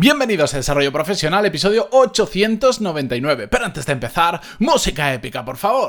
Bienvenidos a Desarrollo Profesional, episodio 899. Pero antes de empezar, música épica, por favor.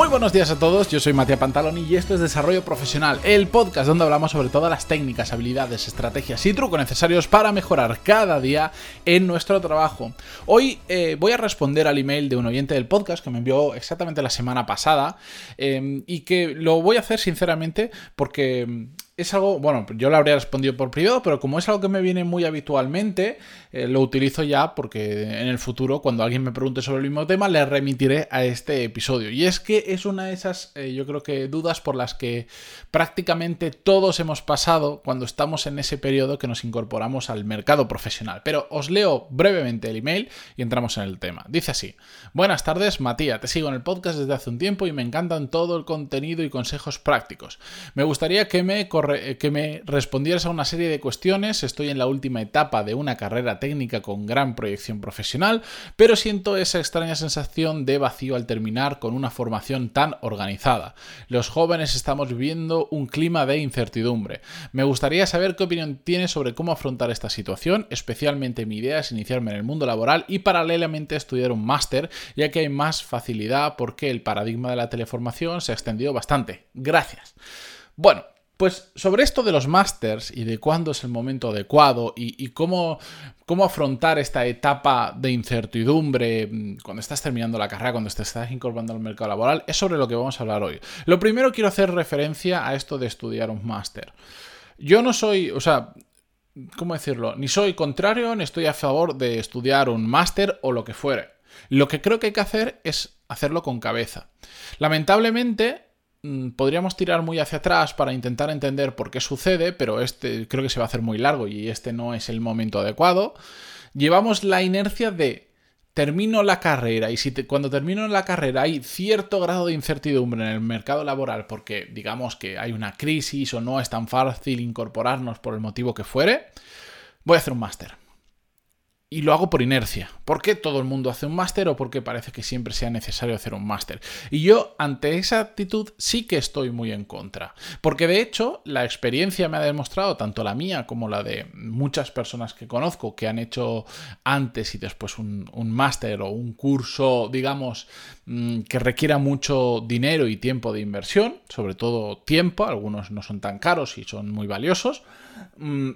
Muy buenos días a todos, yo soy Matías Pantaloni y esto es Desarrollo Profesional, el podcast donde hablamos sobre todas las técnicas, habilidades, estrategias y trucos necesarios para mejorar cada día en nuestro trabajo. Hoy eh, voy a responder al email de un oyente del podcast que me envió exactamente la semana pasada eh, y que lo voy a hacer sinceramente porque es algo, bueno, yo le habría respondido por privado, pero como es algo que me viene muy habitualmente, eh, lo utilizo ya porque en el futuro, cuando alguien me pregunte sobre el mismo tema, le remitiré a este episodio. Y es que es una de esas, eh, yo creo que dudas por las que prácticamente todos hemos pasado cuando estamos en ese periodo que nos incorporamos al mercado profesional. Pero os leo brevemente el email y entramos en el tema. Dice así, buenas tardes, Matías, te sigo en el podcast desde hace un tiempo y me encantan todo el contenido y consejos prácticos. Me gustaría que me eh, que me respondieras a una serie de cuestiones. Estoy en la última etapa de una carrera técnica con gran proyección profesional, pero siento esa extraña sensación de vacío al terminar con una formación tan organizada. Los jóvenes estamos viviendo un clima de incertidumbre. Me gustaría saber qué opinión tienes sobre cómo afrontar esta situación, especialmente mi idea es iniciarme en el mundo laboral y paralelamente estudiar un máster, ya que hay más facilidad porque el paradigma de la teleformación se ha extendido bastante. Gracias. Bueno, pues sobre esto de los másters y de cuándo es el momento adecuado y, cómo, cómo, afrontar esta etapa de incertidumbre mm, cuando estás terminando la carrera, cuando te estás incorporando al mercado laboral, es sobre lo que vamos a hablar hoy. Lo primero quiero hacer referencia a esto de estudiar un máster. Yo no soy, o sea, ¿cómo decirlo? Ni soy contrario ni estoy a favor de estudiar un máster o lo que fuere. Lo que creo que hay que hacer es hacerlo con cabeza. Lamentablemente, podríamos tirar muy hacia atrás para intentar entender por qué sucede, pero este creo que se va a hacer muy largo y este no es el momento adecuado. Llevamos la inercia de termino la carrera y si cuando termino la carrera hay cierto grado de incertidumbre en el mercado laboral porque digamos que hay una crisis o no es tan fácil incorporarnos por el motivo que fuere, voy a hacer un máster y lo hago por inercia. ¿Por qué todo el mundo hace un máster o porque parece que siempre sea necesario hacer un máster? Y yo ante esa actitud sí que estoy muy en contra. Porque de hecho la experiencia me ha demostrado, tanto la mía como la de muchas personas que conozco que han hecho antes y después un, máster o un curso, digamos, mm, que requiera mucho dinero y tiempo de inversión, sobre todo tiempo, algunos no son tan caros y son muy valiosos. Mm,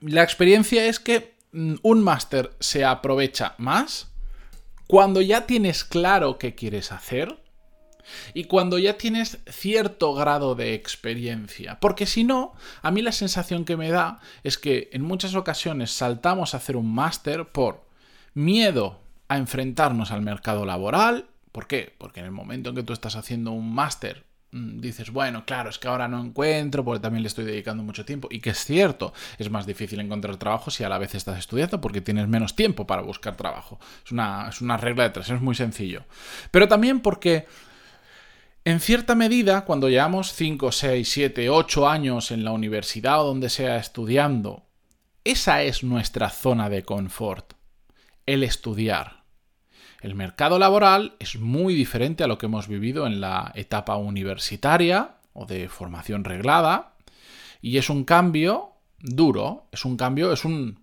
la experiencia es que un máster se aprovecha más cuando ya tienes claro qué quieres hacer y cuando ya tienes cierto grado de experiencia. Porque si no, a mí la sensación que me da es que en muchas ocasiones saltamos a hacer un máster por miedo a enfrentarnos al mercado laboral. ¿Por qué? Porque en el momento en que tú estás haciendo un máster Mm, dices, bueno, claro, es que ahora no encuentro porque también le estoy dedicando mucho tiempo. Y que es cierto, es más difícil encontrar trabajo si a la vez estás estudiando porque tienes menos tiempo para buscar trabajo. Es una, es una regla de tres, es muy sencillo. Pero también porque... En cierta medida, cuando llevamos 5, 6, 7, 8 años en la universidad o donde sea estudiando, esa es nuestra zona de confort, el estudiar. El mercado laboral es muy diferente a lo que hemos vivido en la etapa universitaria o de formación reglada y es un cambio duro, es un cambio, es un,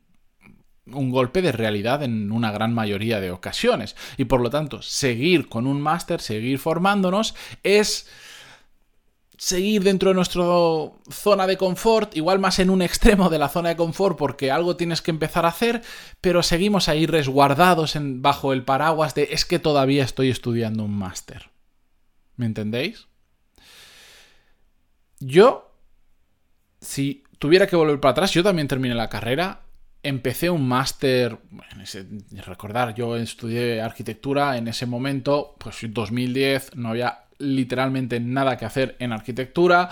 un golpe de realidad en una gran mayoría de ocasiones. Y por lo tanto seguir con un máster, seguir formándonos es seguir dentro de nuestra zona de confort, igual más en un extremo de la zona de confort porque algo tienes que empezar a hacer, pero seguimos ahí resguardados en, bajo el paraguas de es que todavía estoy estudiando un máster. ¿Me entendéis? Yo, si tuviera que volver para atrás, yo también terminé la carrera, empecé un máster, recordar, yo estudié arquitectura en ese momento, pues en 2010 no había literalmente nada que hacer en arquitectura.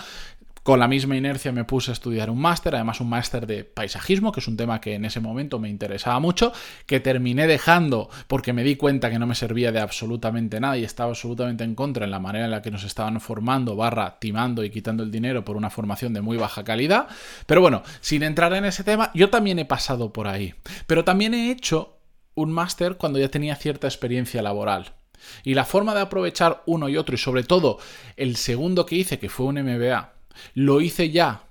Con la misma inercia me puse a estudiar un máster, además un máster de paisajismo, que es un tema que en ese momento me interesaba mucho, que terminé dejando porque me di cuenta que no me servía de absolutamente nada y estaba absolutamente en contra en la manera en la que nos estaban formando, barra, timando y quitando el dinero por una formación de muy baja calidad. Pero bueno, sin entrar en ese tema, yo también he pasado por ahí. Pero también he hecho un máster cuando ya tenía cierta experiencia laboral. Y la forma de aprovechar uno y otro, y sobre todo el segundo que hice, que fue un MBA, lo hice ya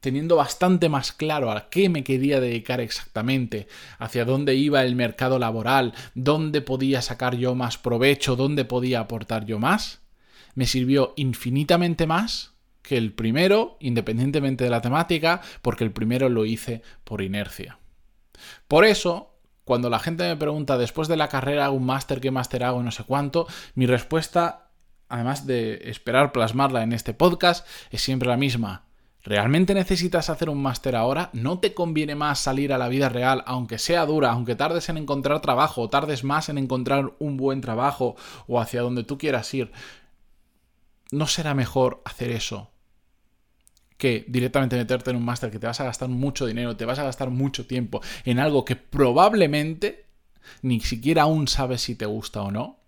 teniendo bastante más claro a qué me quería dedicar exactamente, hacia dónde iba el mercado laboral, dónde podía sacar yo más provecho, dónde podía aportar yo más, me sirvió infinitamente más que el primero, independientemente de la temática, porque el primero lo hice por inercia. Por eso, cuando la gente me pregunta después de la carrera un máster, qué máster hago, no sé cuánto, mi respuesta, además de esperar plasmarla en este podcast, es siempre la misma. ¿Realmente necesitas hacer un máster ahora? ¿No te conviene más salir a la vida real, aunque sea dura, aunque tardes en encontrar trabajo, o tardes más en encontrar un buen trabajo o hacia donde tú quieras ir? ¿No será mejor hacer eso que directamente meterte en un máster que te vas a gastar mucho dinero, te vas a gastar mucho tiempo en algo que probablemente ni siquiera aún sabes si te gusta o no?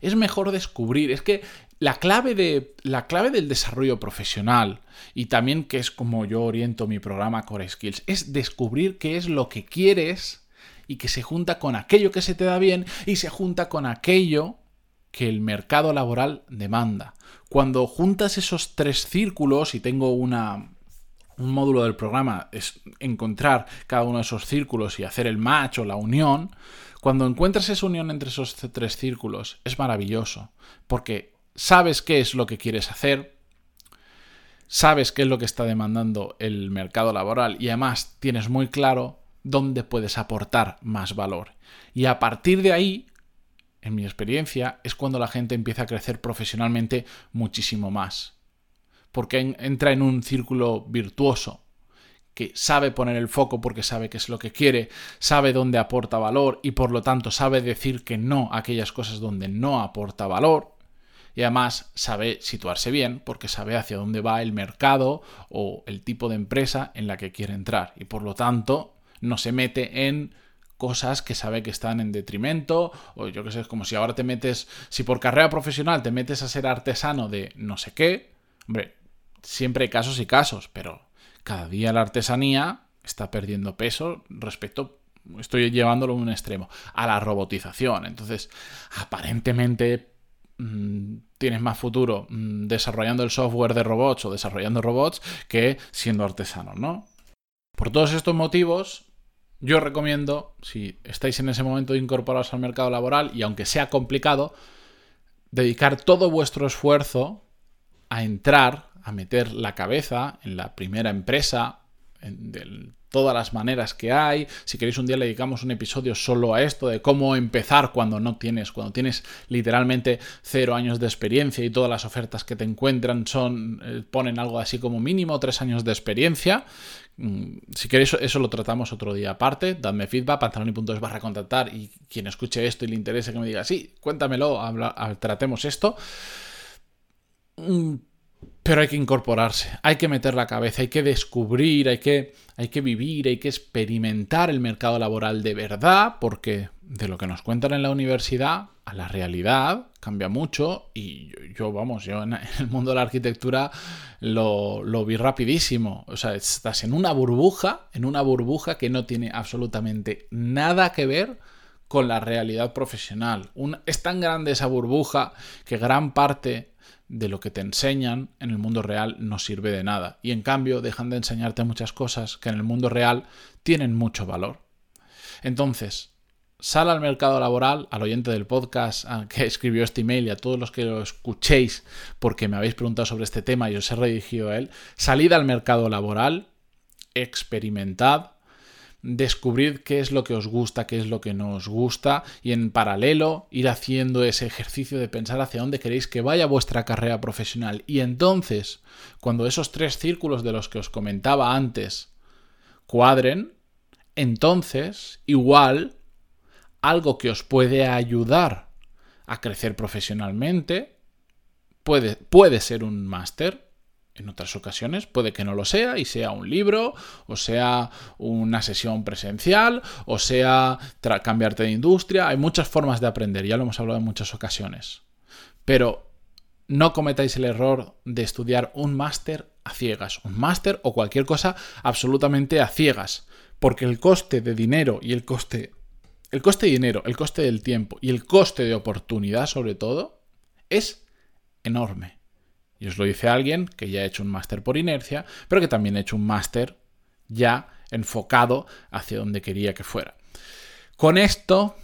Es mejor descubrir, es que la clave, de, la clave del desarrollo profesional y también que es como yo oriento mi programa Core Skills, es descubrir qué es lo que quieres y que se junta con aquello que se te da bien y se junta con aquello que el mercado laboral demanda. Cuando juntas esos tres círculos y tengo una, un módulo del programa es encontrar cada uno de esos círculos y hacer el match o la unión, cuando encuentras esa unión entre esos tres círculos es maravilloso, porque sabes qué es lo que quieres hacer, sabes qué es lo que está demandando el mercado laboral y además tienes muy claro dónde puedes aportar más valor. Y a partir de ahí en mi experiencia, es cuando la gente empieza a crecer profesionalmente muchísimo más. Porque entra en un círculo virtuoso, que sabe poner el foco porque sabe qué es lo que quiere, sabe dónde aporta valor y por lo tanto sabe decir que no a aquellas cosas donde no aporta valor. Y además sabe situarse bien porque sabe hacia dónde va el mercado o el tipo de empresa en la que quiere entrar. Y por lo tanto no se mete en cosas que sabe que están en detrimento, o yo qué sé, es como si ahora te metes, si por carrera profesional te metes a ser artesano de no sé qué, hombre, siempre hay casos y casos, pero cada día la artesanía está perdiendo peso respecto, estoy llevándolo a un extremo, a la robotización. Entonces, aparentemente mm, tienes más futuro mm, desarrollando el software de robots o desarrollando robots que siendo artesano, ¿no? Por todos estos motivos, yo recomiendo, si estáis en ese momento de incorporaros al mercado laboral y aunque sea complicado, dedicar todo vuestro esfuerzo a entrar, a meter la cabeza en la primera empresa, en, todas las maneras que hay. Si queréis un día le dedicamos un episodio solo a esto, de cómo empezar cuando no tienes, cuando tienes literalmente cero años de experiencia y todas las ofertas que te encuentran son, eh, ponen algo así como mínimo tres años de experiencia. Mm, si queréis, eso lo tratamos otro día aparte. Dadme feedback, pantaloni.es barra contactar y quien escuche esto y le interese que me diga, sí, cuéntamelo, tratemos esto mm, pero hay que incorporarse, hay que meter la cabeza, hay que descubrir, hay que, hay que vivir, hay que experimentar el mercado laboral de verdad, porque de lo que nos cuentan en la universidad a la realidad cambia mucho y yo, vamos, yo en el mundo de la arquitectura lo, lo, vi rapidísimo. O sea, estás en una burbuja, en una burbuja que no tiene absolutamente nada que ver con la realidad profesional. es tan grande esa burbuja que gran parte de lo que te enseñan en el mundo real no sirve de nada. Y en cambio dejan de enseñarte muchas cosas que en el mundo real tienen mucho valor. Entonces, sal al mercado laboral, al oyente del podcast que escribió este email y a todos los que lo escuchéis porque me habéis preguntado sobre este tema y os he redirigido a él, salid al mercado laboral, experimentad, descubrir qué es lo que os gusta, qué es lo que no os gusta y en paralelo ir haciendo ese ejercicio de pensar hacia dónde queréis que vaya vuestra carrera profesional. Y entonces, cuando esos tres círculos de los que os comentaba antes cuadren, entonces igual algo que os puede ayudar a crecer profesionalmente puede, puede ser un máster en otras ocasiones puede que no lo sea y sea un libro, o sea una sesión presencial, o sea cambiarte de industria. Hay muchas formas de aprender, ya lo hemos hablado en muchas ocasiones. Pero no cometáis el error de estudiar un máster a ciegas, un máster o cualquier cosa absolutamente a ciegas, Porque el coste de dinero y el coste. El coste de dinero, el coste del tiempo y el coste de oportunidad, sobre todo, es enorme. Y os lo dice alguien que ya ha hecho un máster por inercia, pero que también ha hecho un máster ya enfocado hacia donde quería que fuera. Con esto,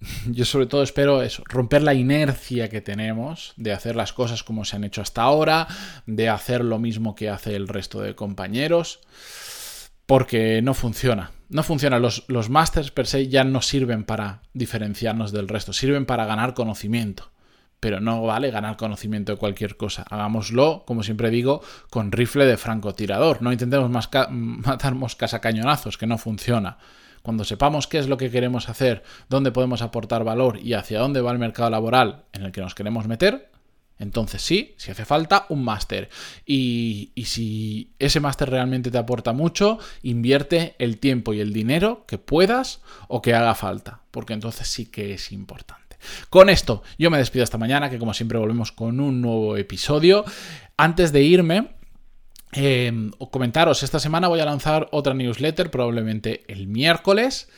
yo sobre todo espero eso, romper la inercia que tenemos de hacer las cosas como se han hecho hasta ahora, de hacer lo mismo que hace el resto de compañeros, porque no funciona. No funciona. Los, los másters per se ya no sirven para diferenciarnos del resto, sirven para ganar conocimiento pero no vale ganar conocimiento de cualquier cosa. Hagámoslo, como siempre digo, con rifle de francotirador. No intentemos matar moscas a cañonazos, que no funciona. Cuando sepamos qué es lo que queremos hacer, dónde podemos aportar valor y hacia dónde va el mercado laboral en el que nos queremos meter, entonces sí, si hace falta, un máster. Y, y, si ese máster realmente te aporta mucho, invierte el tiempo y el dinero que puedas o que haga falta, porque entonces sí que es importante. Con esto, yo me despido esta mañana, que como siempre volvemos con un nuevo episodio. Antes de irme, eh, comentaros, esta semana voy a lanzar otra newsletter, probablemente el miércoles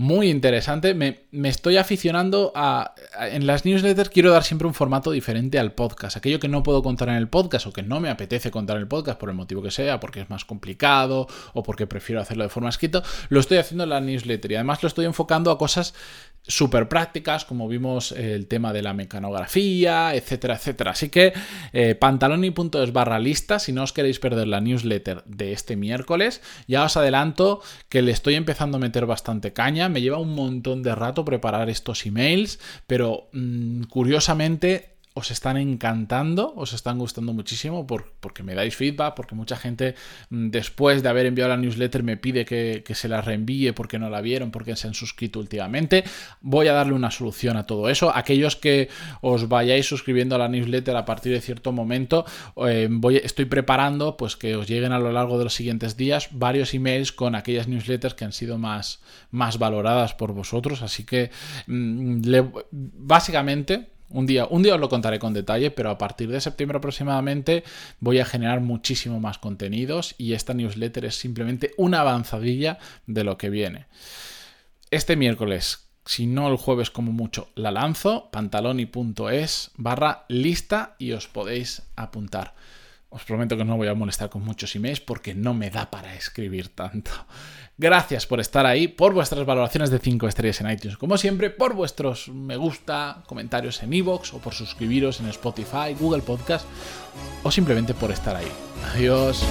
muy interesante. Me, estoy aficionando a, En las newsletters quiero dar siempre un formato diferente al podcast. Aquello que no puedo contar en el podcast o que no me apetece contar en el podcast por el motivo que sea, porque es más complicado o porque prefiero hacerlo de forma escrita, lo estoy haciendo en la newsletter y además lo estoy enfocando a cosas súper prácticas, como vimos el tema de la mecanografía, etcétera, etcétera. Así que eh, pantaloni.es barra lista, si no os queréis perder la newsletter de este miércoles, ya os adelanto que le estoy empezando a meter bastante caña, me lleva un montón de rato preparar estos emails, pero mm, curiosamente os están encantando, os están gustando muchísimo porque me dais feedback, porque mucha gente mm, después de haber enviado la newsletter me pide que, se la reenvíe porque no la vieron, porque se han suscrito últimamente. Voy a darle una solución a todo eso. Aquellos que os vayáis suscribiendo a la newsletter a partir de cierto momento, eh, voy, estoy preparando pues que os lleguen a lo largo de los siguientes días varios emails con aquellas newsletters que han sido más, más valoradas por vosotros. Así que mm, básicamente un día, un día os lo contaré con detalle, pero a partir de septiembre aproximadamente voy a generar muchísimo más contenidos y esta newsletter es simplemente una avanzadilla de lo que viene. Este miércoles, si no el jueves como mucho, la lanzo, pantaloni.es barra lista y os podéis apuntar. Os prometo que no voy a molestar con muchos emails porque no me da para escribir tanto. Gracias por estar ahí, por vuestras valoraciones de 5 estrellas en iTunes, como siempre, por vuestros me gusta, comentarios en iVoox o por suscribiros en Spotify, Google Podcast o simplemente por estar ahí. Adiós.